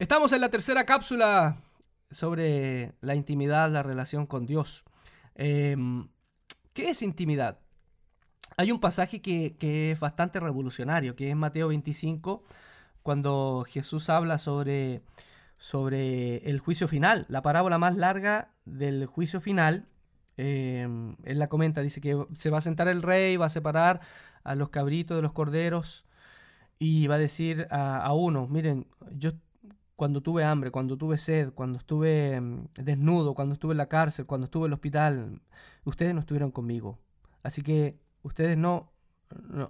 Estamos en la tercera cápsula sobre la intimidad, la relación con Dios. Em, ¿Qué es intimidad? Hay un pasaje que, es bastante revolucionario, que es Mateo 25, cuando Jesús habla sobre, sobre el juicio final, la parábola más larga del juicio final. Em, él la comenta, dice que se va a sentar el rey, va a separar a los cabritos de los corderos y va a decir a, a uno, miren, yo cuando tuve hambre, cuando tuve sed, cuando estuve mm, desnudo, cuando estuve en la cárcel, cuando estuve en el hospital, ustedes no estuvieron conmigo. Así que ustedes no,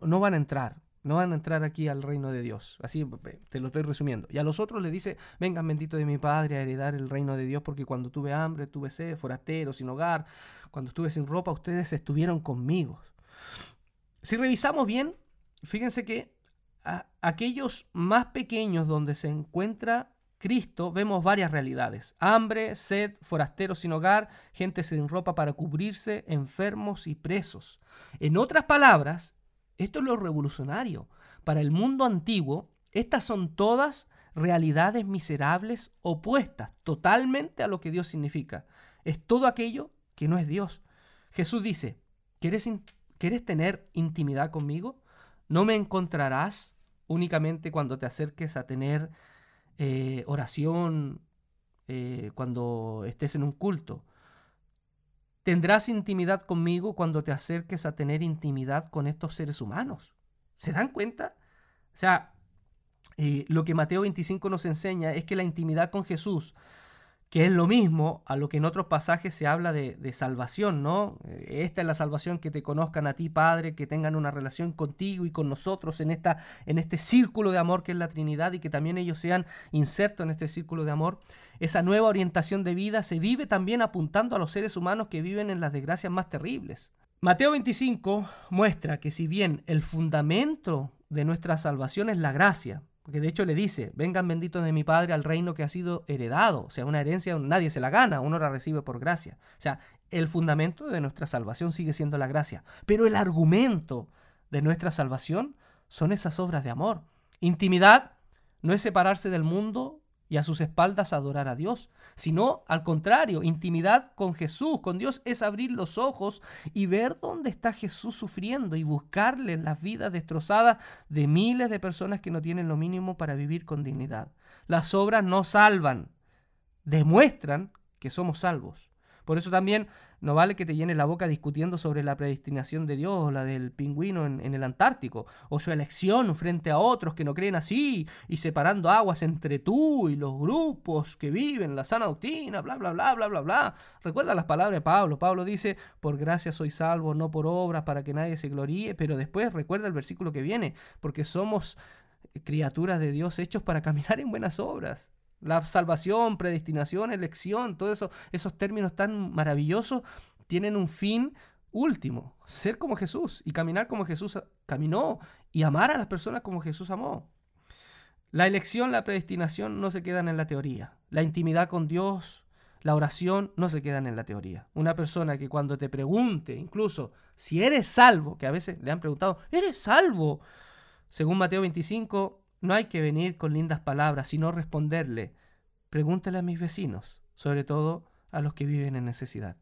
no, van a entrar, no van a entrar aquí al reino de Dios. Así te lo estoy resumiendo. Y a los otros les dice, vengan bendito de mi Padre a heredar el reino de Dios, porque cuando tuve hambre, tuve sed, forastero, sin hogar, cuando estuve sin ropa, ustedes estuvieron conmigo. Si revisamos bien, fíjense que aquellos más pequeños donde se encuentra Cristo vemos varias realidades. Hambre, sed, forasteros sin hogar, gente sin ropa para cubrirse, enfermos y presos. En otras palabras, esto es lo revolucionario. Para el mundo antiguo, estas son todas realidades miserables opuestas totalmente a lo que Dios significa. Es todo aquello que no es Dios. Jesús dice, ¿quieres, ¿quieres tener intimidad conmigo? No me encontrarás únicamente cuando te acerques a tener eh, oración, eh, cuando estés en un culto. Tendrás intimidad conmigo cuando te acerques a tener intimidad con estos seres humanos. ¿Se dan cuenta? O sea, eh, lo que Mateo 25 nos enseña es que la intimidad con Jesús que es lo mismo a lo que en otros pasajes se habla de, salvación, ¿no? Esta es la salvación, que te conozcan a ti, Padre, que tengan una relación contigo y con nosotros en, esta, en este círculo de amor que es la Trinidad y que también ellos sean insertos en este círculo de amor. Esa nueva orientación de vida se vive también apuntando a los seres humanos que viven en las desgracias más terribles. Mateo 25 muestra que si bien el fundamento de nuestra salvación es la gracia, porque de hecho le dice, vengan benditos de mi Padre al reino que ha sido heredado. O sea, una herencia nadie se la gana, uno la recibe por gracia. O sea, el fundamento de nuestra salvación sigue siendo la gracia. Pero el argumento de nuestra salvación son esas obras de amor. Intimidad no es separarse del mundo y a sus espaldas adorar a Dios, sino al contrario, intimidad con Jesús, con Dios es abrir los ojos y ver dónde está Jesús sufriendo y buscarle las vidas destrozadas de miles de personas que no tienen lo mínimo para vivir con dignidad. Las obras no salvan, demuestran que somos salvos. Por eso también no vale que te llenes la boca discutiendo sobre la predestinación de Dios o la del pingüino en, el Antártico, o su elección frente a otros que no creen así, y separando aguas entre tú y los grupos que viven la sana doctrina, bla, bla, bla, bla, bla, bla. Recuerda las palabras de Pablo. Pablo dice, por gracia soy salvo, no por obras, para que nadie se gloríe, pero después recuerda el versículo que viene, porque somos criaturas de Dios hechos para caminar en buenas obras. La salvación, predestinación, elección, todos eso, esos términos tan maravillosos tienen un fin último, ser como Jesús y caminar como Jesús caminó y amar a las personas como Jesús amó. La elección, la predestinación no se quedan en la teoría. La intimidad con Dios, la oración no se quedan en la teoría. Una persona que cuando te pregunte, incluso si eres salvo, que a veces le han preguntado, ¿eres salvo? Según Mateo 25, no hay que venir con lindas palabras, sino responderle, pregúntale a mis vecinos, sobre todo a los que viven en necesidad.